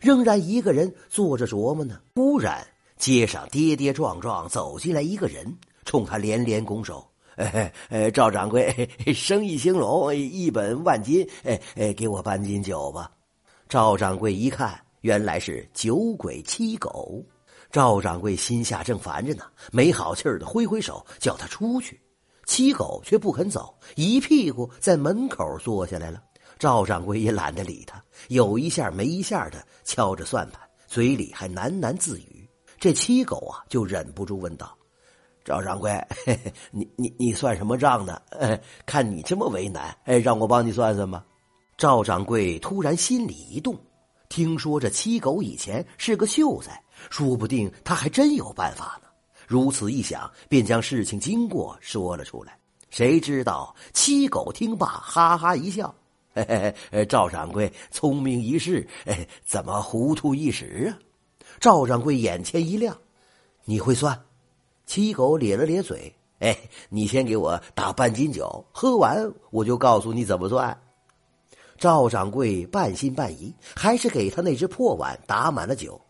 仍然一个人坐着琢磨呢。忽然，街上跌跌撞撞走进来一个人，冲他连连拱手：“哎哎，赵掌柜，生意兴隆，一本万金，哎哎，给我半斤酒吧。”赵掌柜一看，原来是酒鬼七狗。赵掌柜心下正烦着呢，没好气儿的挥挥手叫他出去。七狗却不肯走，一屁股在门口坐下来了。赵掌柜也懒得理他，有一下没一下的敲着算盘，嘴里还喃喃自语。这七狗啊，就忍不住问道：“赵掌柜，嘿 嘿你你你算什么账呢？看你这么为难，哎，让我帮你算算吧。”赵掌柜突然心里一动，听说这七狗以前是个秀才，说不定他还真有办法呢。如此一想，便将事情经过说了出来。谁知道七狗听罢，哈哈一笑：“嘿 嘿赵掌柜聪明一世，怎么糊涂一时啊？”赵掌柜眼前一亮：“你会算？”七狗咧了咧嘴：“哎，你先给我打半斤酒，喝完我就告诉你怎么算。”赵掌柜半信半疑，还是给他那只破碗打满了酒。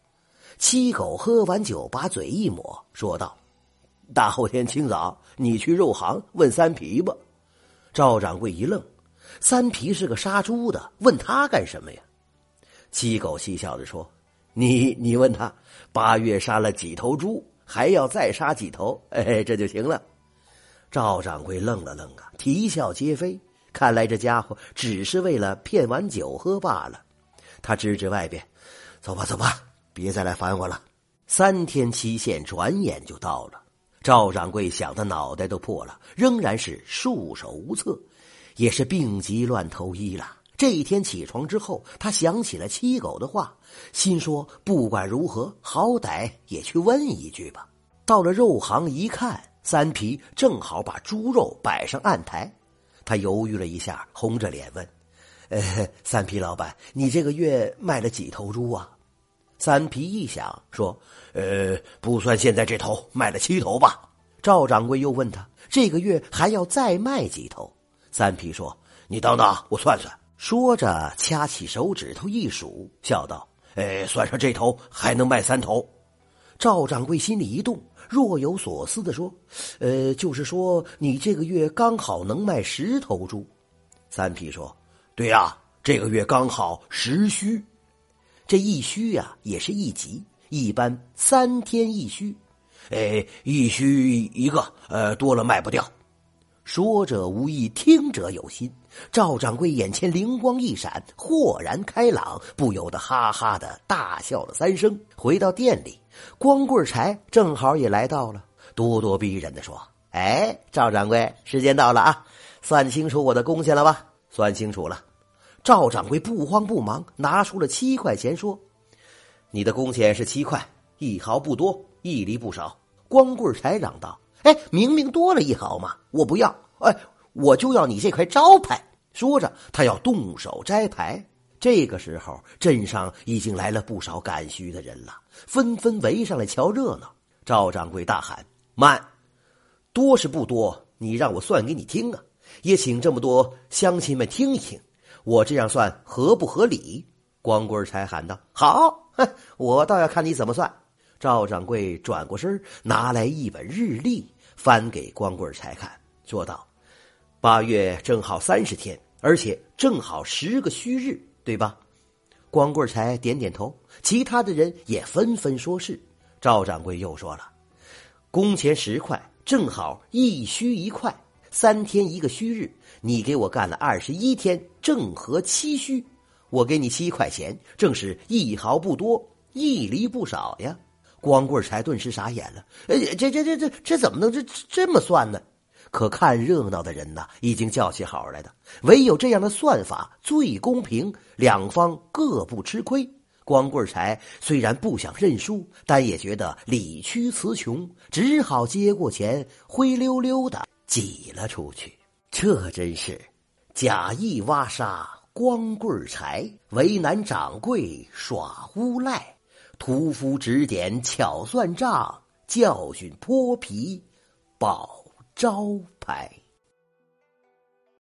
七狗喝完酒，把嘴一抹，说道：“大后天清早，你去肉行问三皮吧。”赵掌柜一愣：“三皮是个杀猪的，问他干什么呀？”七狗嬉笑着说：“你你问他，八月杀了几头猪，还要再杀几头，哎，这就行了。”赵掌柜愣了愣啊，啼笑皆非。看来这家伙只是为了骗碗酒喝罢了。他指指外边：“走吧，走吧。”别再来烦我了！三天期限转眼就到了，赵掌柜想的脑袋都破了，仍然是束手无策，也是病急乱投医了。这一天起床之后，他想起了七狗的话，心说不管如何，好歹也去问一句吧。到了肉行一看，三皮正好把猪肉摆上案台，他犹豫了一下，红着脸问：“呃，三皮老板，你这个月卖了几头猪啊？”三皮一想，说：“呃，不算现在这头，卖了七头吧。”赵掌柜又问他：“这个月还要再卖几头？”三皮说：“你等等，我算算。”说着，掐起手指头一数，笑道：“哎，算上这头，还能卖三头。”赵掌柜心里一动，若有所思的说：“呃，就是说，你这个月刚好能卖十头猪。”三皮说：“对呀，这个月刚好十虚。”这一虚呀，也是一吉，一般三天一虚，哎，一虚一个，呃，多了卖不掉。说者无意，听者有心。赵掌柜眼前灵光一闪，豁然开朗，不由得哈哈的大笑了三声。回到店里，光棍柴正好也来到了，咄咄逼人的说：“哎，赵掌柜，时间到了啊，算清楚我的工钱了吧？算清楚了。”赵掌柜不慌不忙拿出了七块钱，说：“你的工钱是七块，一毫不多，一厘不少。”光棍才嚷道：“哎，明明多了一毫嘛，我不要！哎，我就要你这块招牌。”说着，他要动手摘牌。这个时候，镇上已经来了不少赶墟的人了，纷纷围上来瞧热闹。赵掌柜大喊：“慢！多是不多，你让我算给你听啊！也请这么多乡亲们听一听。”我这样算合不合理？光棍才喊道：“好，哼，我倒要看你怎么算。”赵掌柜转过身，拿来一本日历，翻给光棍才看，说道：“八月正好三十天，而且正好十个虚日，对吧？”光棍才点点头，其他的人也纷纷说是。赵掌柜又说了：“工钱十块，正好一虚一块。”三天一个虚日，你给我干了二十一天，正合七虚，我给你七块钱，正是一毫不多，一厘不少呀。光棍才顿时傻眼了，呃，这这这这这怎么能这这么算呢？可看热闹的人呐，已经叫起好来的，唯有这样的算法最公平，两方各不吃亏。光棍才虽然不想认输，但也觉得理屈词穷，只好接过钱，灰溜溜的。挤了出去，这真是假意挖沙光棍财，为难掌柜耍无赖，屠夫指点巧算账，教训泼皮保招牌。